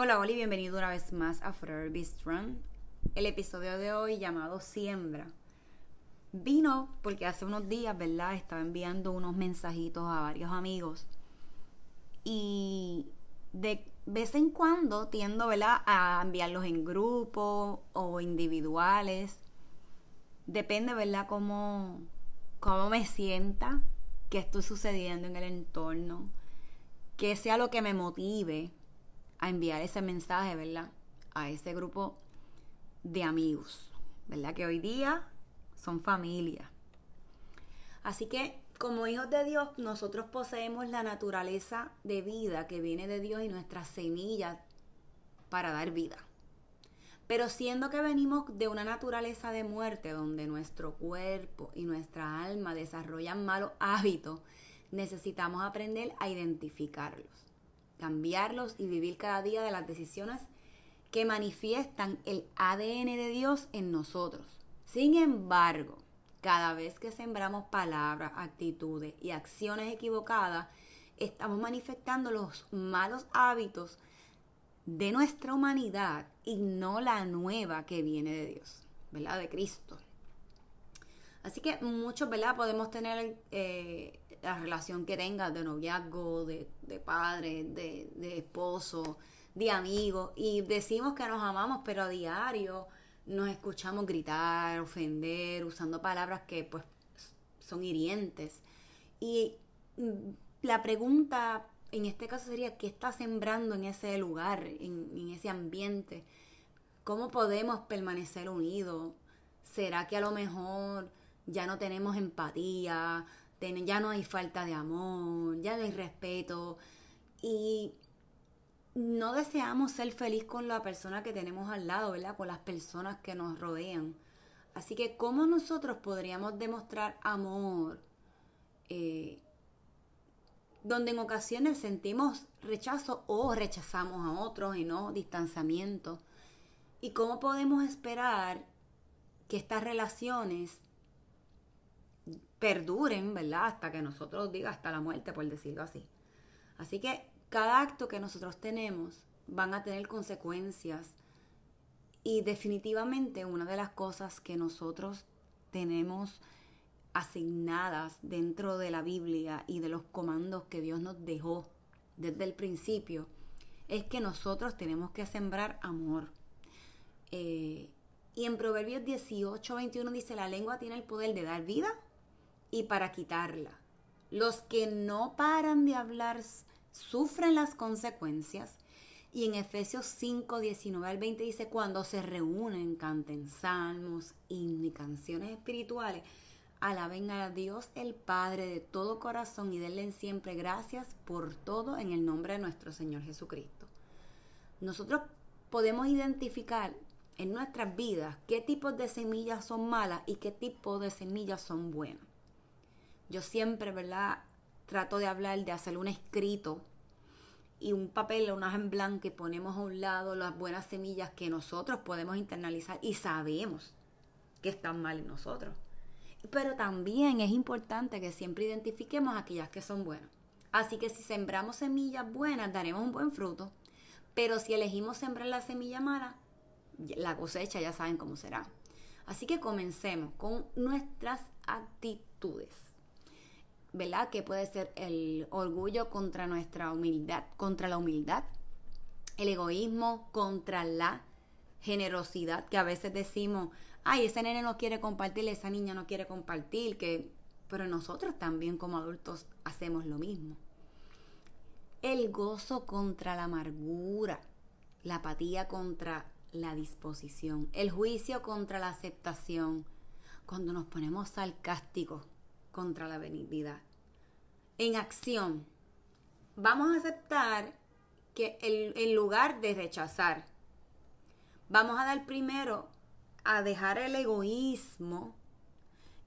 Hola, Oli, bienvenido una vez más a Forever Be Strong. El episodio de hoy llamado Siembra vino porque hace unos días, ¿verdad? Estaba enviando unos mensajitos a varios amigos y de vez en cuando tiendo, ¿verdad? A enviarlos en grupo o individuales. Depende, ¿verdad? Cómo, cómo me sienta, qué estoy sucediendo en el entorno, que sea lo que me motive a enviar ese mensaje, ¿verdad? A ese grupo de amigos, ¿verdad? Que hoy día son familia. Así que como hijos de Dios, nosotros poseemos la naturaleza de vida que viene de Dios y nuestras semillas para dar vida. Pero siendo que venimos de una naturaleza de muerte donde nuestro cuerpo y nuestra alma desarrollan malos hábitos, necesitamos aprender a identificarlos cambiarlos y vivir cada día de las decisiones que manifiestan el ADN de Dios en nosotros. Sin embargo, cada vez que sembramos palabras, actitudes y acciones equivocadas, estamos manifestando los malos hábitos de nuestra humanidad y no la nueva que viene de Dios, ¿verdad? De Cristo. Así que muchos, ¿verdad? Podemos tener eh, la relación que tengas de noviazgo, de, padre, de, de esposo, de amigos, y decimos que nos amamos, pero a diario nos escuchamos gritar, ofender, usando palabras que pues son hirientes. Y mm, la pregunta en este caso sería, ¿qué está sembrando en ese lugar, en, en ese ambiente? ¿Cómo podemos permanecer unidos? ¿Será que a lo mejor ya no tenemos empatía? Ya no hay falta de amor, ya no hay respeto y no deseamos ser feliz con la persona que tenemos al lado, ¿verdad? Con las personas que nos rodean. Así que, ¿cómo nosotros podríamos demostrar amor? Eh, donde en ocasiones sentimos rechazo o rechazamos a otros y no distanciamiento. ¿Y cómo podemos esperar que estas relaciones perduren, ¿verdad? Hasta que nosotros diga hasta la muerte, por decirlo así. Así que cada acto que nosotros tenemos van a tener consecuencias y definitivamente una de las cosas que nosotros tenemos asignadas dentro de la Biblia y de los comandos que Dios nos dejó desde el principio es que nosotros tenemos que sembrar amor. Eh, y en Proverbios 18, 21 dice, la lengua tiene el poder de dar vida y para quitarla. Los que no paran de hablar sufren las consecuencias Y en Efesios 5, 19 al 20 dice, cuando se reúnen, canten salmos, y canciones espirituales, alaben a Dios el Padre de todo corazón y denle siempre gracias por todo en el nombre de nuestro Señor Jesucristo. Nosotros podemos identificar en nuestras vidas qué tipos de semillas son malas y qué tipo de semillas son buenas. Yo siempre, ¿verdad? Trato de hablar, de hacer un escrito y un papel, una en blanco y ponemos a un lado las buenas semillas que nosotros podemos internalizar y sabemos que están mal en nosotros. Pero también es importante que siempre identifiquemos aquellas que son buenas. Así que si sembramos semillas buenas, daremos un buen fruto. Pero si elegimos sembrar la semilla mala, la cosecha ya saben cómo será. Así que comencemos con nuestras actitudes. ¿Verdad? Que puede ser el orgullo contra nuestra humildad, contra la humildad, el egoísmo contra la generosidad, que a veces decimos, ay, ese nene no quiere compartir, esa niña no quiere compartir, que pero nosotros también como adultos hacemos lo mismo. El gozo contra la amargura, la apatía contra la disposición, el juicio contra la aceptación, cuando nos ponemos sarcásticos contra la benignidad. En acción, vamos a aceptar que en lugar de rechazar, vamos a dar primero a dejar el egoísmo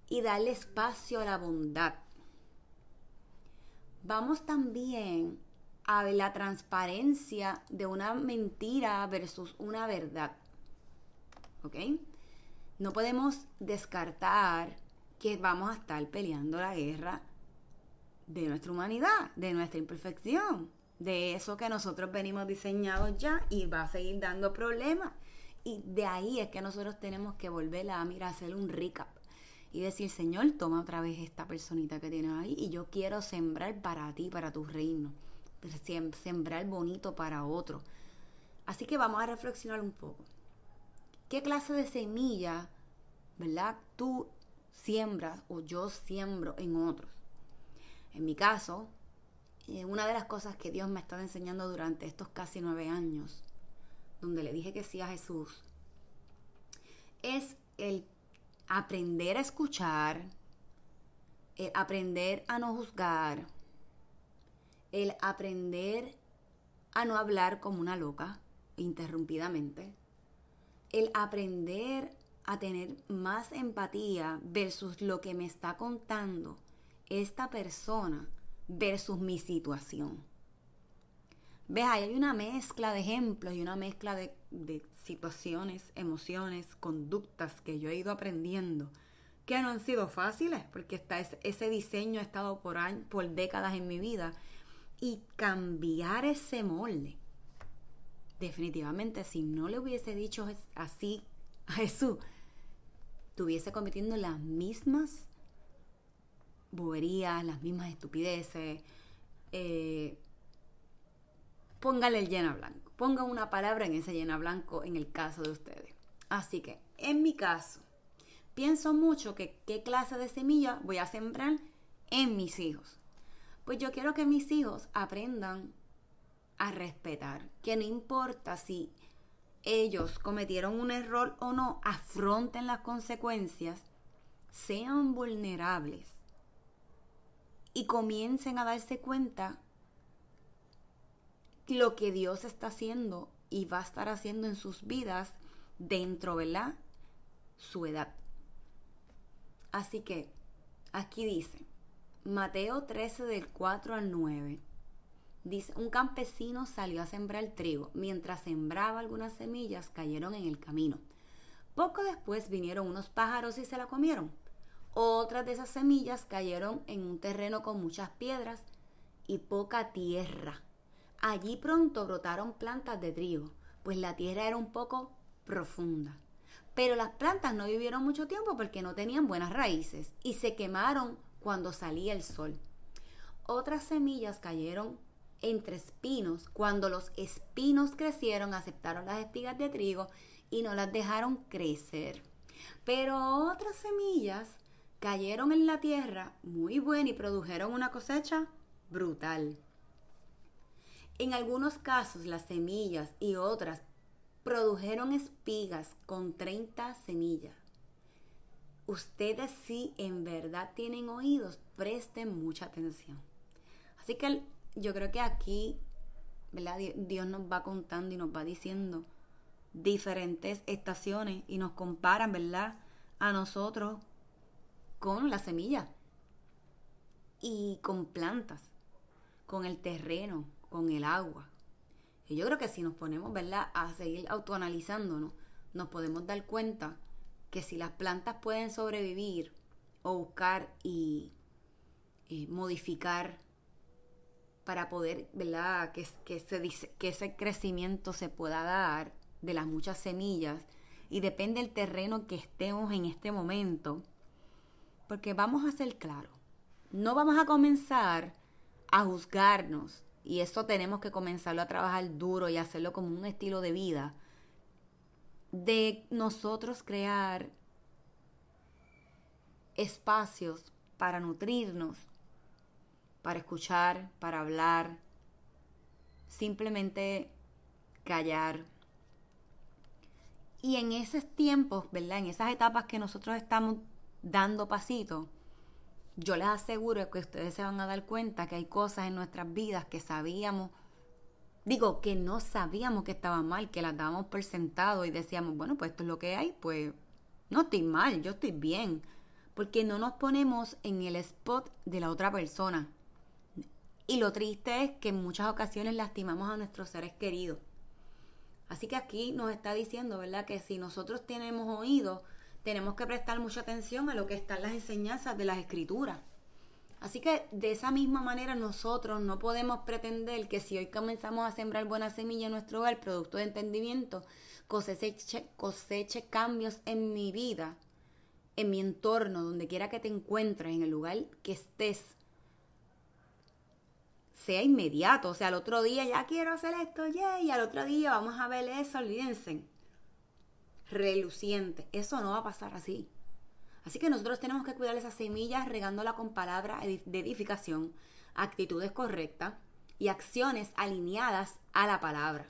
y darle espacio a la bondad. Vamos también a la transparencia de una mentira versus una verdad. ¿Ok? No podemos descartar que vamos a estar peleando la guerra de nuestra humanidad, de nuestra imperfección, de eso que nosotros venimos diseñados ya y va a seguir dando problemas. Y de ahí es que nosotros tenemos que volver a mirar, hacer un recap y decir, Señor, toma otra vez esta personita que tienes ahí y yo quiero sembrar para ti, para tu reino sembrar bonito para otro. Así que vamos a reflexionar un poco. ¿Qué clase de semilla, verdad, tú siembras o yo siembro en otros? En mi caso, eh, una de las cosas que Dios me ha estado enseñando durante estos casi nueve años, donde le dije que sí a Jesús, es el aprender a escuchar, el aprender a no juzgar, el aprender a no hablar como una loca interrumpidamente, el aprender a tener más empatía versus lo que me está contando esta persona versus mi situación. ¿Ves? Ahí hay una mezcla de ejemplos y una mezcla de, situaciones, emociones, conductas que yo he ido aprendiendo que no han sido fáciles porque está ese, diseño ha estado por, años, por décadas en mi vida y cambiar ese molde. Definitivamente, si no le hubiese dicho así Jesús, estuviese cometiendo las mismas boberías, las mismas estupideces. Eh, póngale el llena blanco. Ponga una palabra en ese llena blanco en el caso de ustedes. Así que, en mi caso, pienso mucho que qué clase de semilla voy a sembrar en mis hijos. Pues yo quiero que mis hijos aprendan a respetar, que no importa si ellos cometieron un error o no, afronten las consecuencias, sean vulnerables y comiencen a darse cuenta lo que Dios está haciendo y va a estar haciendo en sus vidas dentro, ¿verdad? Su edad. Así que aquí dice, Mateo 13 del 4 al 9. Dice, un campesino salió a sembrar trigo. Mientras sembraba algunas semillas cayeron en el camino. Poco después vinieron unos pájaros y se la comieron. Otras de esas semillas cayeron en un terreno con muchas piedras y poca tierra. Allí pronto brotaron plantas de trigo, pues la tierra era un poco profunda. Pero las plantas no vivieron mucho tiempo porque no tenían buenas raíces y se quemaron cuando salía el sol. Otras semillas cayeron entre espinos. Cuando los espinos crecieron, aceptaron las espigas de trigo y no las dejaron crecer. Pero otras semillas cayeron en la tierra muy buena y produjeron una cosecha brutal. En algunos casos las semillas y otras produjeron espigas con 30 semillas. Ustedes si en verdad tienen oídos, presten mucha atención. Así que yo creo que aquí, ¿verdad? Dios nos va contando y nos va diciendo diferentes estaciones y nos comparan, ¿verdad? A nosotros con la semilla y con plantas, con el terreno, con el agua. Y yo creo que si nos ponemos, ¿verdad?, a seguir autoanalizándonos, nos podemos dar cuenta que si las plantas pueden sobrevivir o buscar y modificar para poder, ¿verdad?, que, que, que ese crecimiento se pueda dar de las muchas semillas y depende del terreno que estemos en este momento, porque vamos a ser claros, no vamos a comenzar a juzgarnos y eso tenemos que comenzarlo a trabajar duro y hacerlo como un estilo de vida, de nosotros crear espacios para nutrirnos, para escuchar, para hablar, simplemente callar. Y en esos tiempos, ¿verdad? En esas etapas que nosotros estamos dando pasitos, yo les aseguro que ustedes se van a dar cuenta que hay cosas en nuestras vidas que sabíamos, digo, que no sabíamos que estaban mal, que las dábamos por sentado y decíamos, bueno, pues esto es lo que hay, pues no estoy mal, yo estoy bien. Porque no nos ponemos en el spot de la otra persona. Y lo triste es que en muchas ocasiones lastimamos a nuestros seres queridos. Así que aquí nos está diciendo, ¿verdad? Que si nosotros tenemos oído, tenemos que prestar mucha atención a lo que están las enseñanzas de las escrituras. Así que de esa misma manera nosotros no podemos pretender que si hoy comenzamos a sembrar buena semilla en nuestro hogar, producto de entendimiento, coseche, coseche cambios en mi vida, en mi entorno, donde quiera que te encuentres, en el lugar que estés, sea inmediato. O sea, al otro día ya quiero hacer esto, ya, y al otro día vamos a ver eso, olvídense reluciente. Eso no va a pasar así. Así que nosotros tenemos que cuidar esas semillas regándola con palabras de edificación, actitudes correctas y acciones alineadas a la palabra.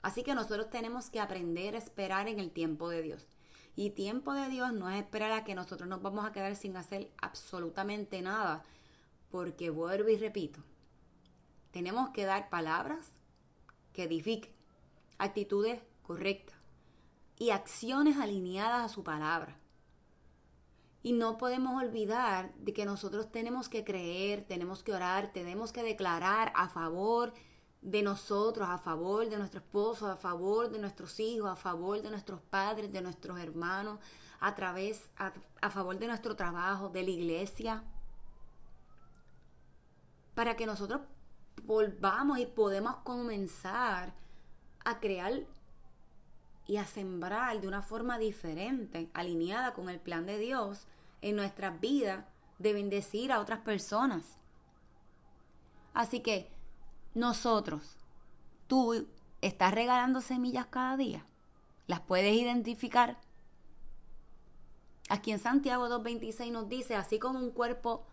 Así que nosotros tenemos que aprender a esperar en el tiempo de Dios. Y tiempo de Dios no es esperar a que nosotros nos vamos a quedar sin hacer absolutamente nada, porque vuelvo y repito, tenemos que dar palabras que edifiquen, actitudes correctas, y acciones alineadas a su palabra. Y no podemos olvidar de que nosotros tenemos que creer, tenemos que orar, tenemos que declarar a favor de nosotros, a favor de nuestro esposo, a favor de nuestros hijos, a favor de nuestros padres, de nuestros hermanos, a través, a, a favor de nuestro trabajo, de la iglesia, para que nosotros volvamos y podemos comenzar a crear y a sembrar de una forma diferente, alineada con el plan de Dios en nuestras vidas, de bendecir a otras personas. Así que nosotros, tú estás regalando semillas cada día. ¿Las puedes identificar? Aquí en Santiago 2.26 nos dice, así como un cuerpo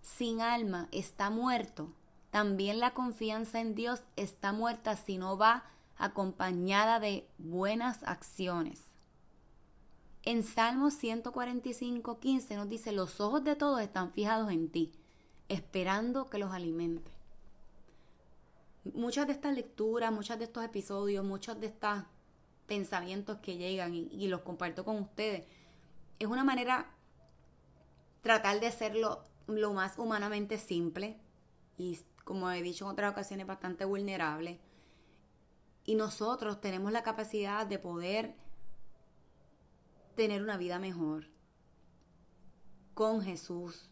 sin alma está muerto, también la confianza en Dios está muerta si no va acompañada de buenas acciones. En Salmo 145, 15 nos dice, los ojos de todos están fijados en ti, esperando que los alimente. Muchas de estas lecturas, muchos de estos episodios, muchos de estos pensamientos que llegan y, los comparto con ustedes, es una manera tratar de hacerlo lo más humanamente simple y, como he dicho en otras ocasiones, bastante vulnerable y nosotros tenemos la capacidad de poder tener una vida mejor con Jesús.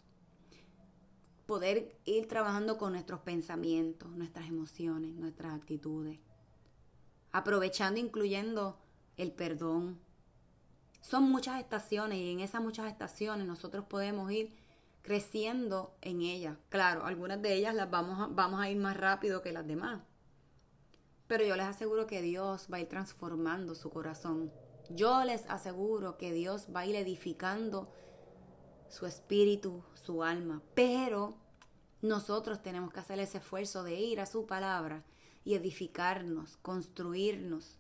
Poder ir trabajando con nuestros pensamientos, nuestras emociones, nuestras actitudes. Aprovechando, incluyendo el perdón. Son muchas estaciones y en esas muchas estaciones nosotros podemos ir creciendo en ellas. Claro, algunas de ellas las vamos a, vamos a ir más rápido que las demás pero yo les aseguro que Dios va a ir transformando su corazón. Yo les aseguro que Dios va a ir edificando su espíritu, su alma. Pero nosotros tenemos que hacer ese esfuerzo de ir a su palabra, y edificarnos, construirnos,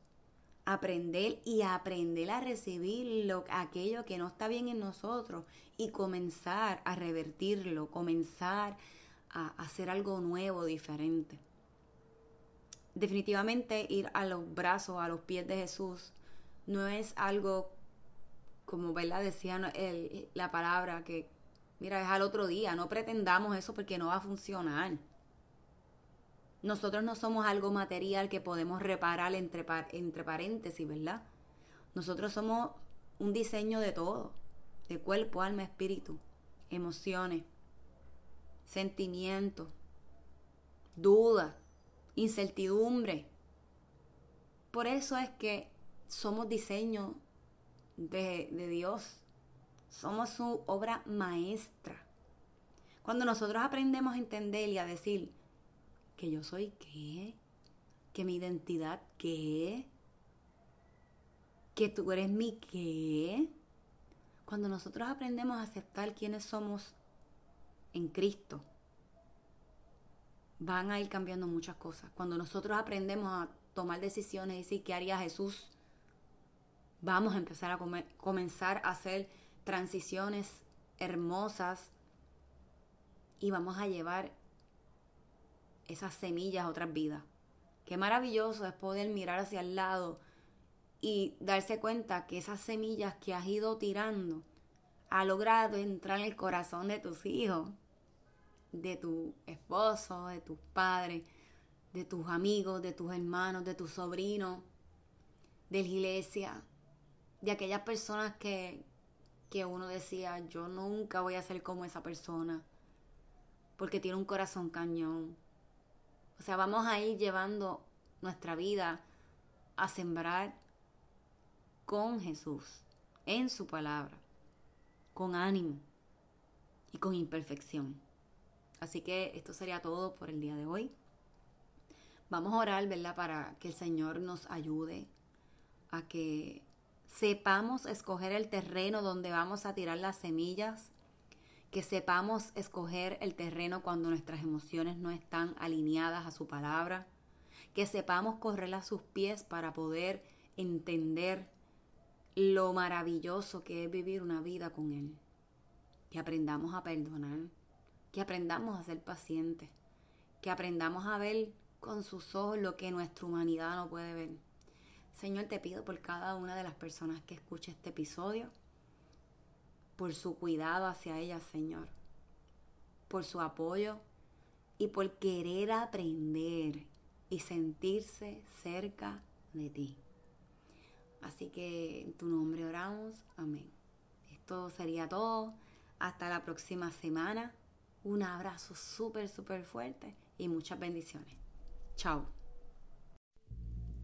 aprender y aprender a recibir lo, aquello que no está bien en nosotros y comenzar a revertirlo, comenzar a hacer algo nuevo, diferente. Definitivamente ir a los brazos, a los pies de Jesús, no es algo como ¿verdad? decía la palabra que, mira, es al otro día, no pretendamos eso porque no va a funcionar. Nosotros no somos algo material que podemos reparar entre, paréntesis, ¿verdad? Nosotros somos un diseño de todo, de cuerpo, alma, espíritu, emociones, sentimientos, duda, incertidumbre. Por eso es que somos diseño de Dios. Somos su obra maestra. Cuando nosotros aprendemos a entender y a decir, que yo soy qué, que mi identidad qué, que tú eres mi qué. Cuando nosotros aprendemos a aceptar quiénes somos en Cristo, van a ir cambiando muchas cosas. Cuando nosotros aprendemos a tomar decisiones y decir qué haría Jesús, vamos a empezar a comenzar a hacer transiciones hermosas y vamos a llevar esas semillas a otras vidas. Qué maravilloso es poder mirar hacia el lado y darse cuenta que esas semillas que has ido tirando ha logrado entrar en el corazón de tus hijos, de tu esposo, de tus padres, de tus amigos, de tus hermanos, de tus sobrinos, de la iglesia, de aquellas personas que, que uno decía, yo nunca voy a ser como esa persona, porque tiene un corazón cañón, o sea, vamos a ir llevando nuestra vida a sembrar con Jesús, en su palabra, con ánimo y con imperfección. Así que esto sería todo por el día de hoy. Vamos a orar, ¿verdad? Para que el Señor nos ayude a que sepamos escoger el terreno donde vamos a tirar las semillas que sepamos escoger el terreno cuando nuestras emociones no están alineadas a su palabra, que sepamos correr a sus pies para poder entender lo maravilloso que es vivir una vida con Él, que aprendamos a perdonar, que aprendamos a ser pacientes, que aprendamos a ver con sus ojos lo que nuestra humanidad no puede ver. Señor, te pido por cada una de las personas que escuche este episodio, por su cuidado hacia ella, Señor, por su apoyo y por querer aprender y sentirse cerca de ti. Así que en tu nombre oramos. Amén. Esto sería todo. Hasta la próxima semana. Un abrazo súper, súper fuerte y muchas bendiciones. Chao.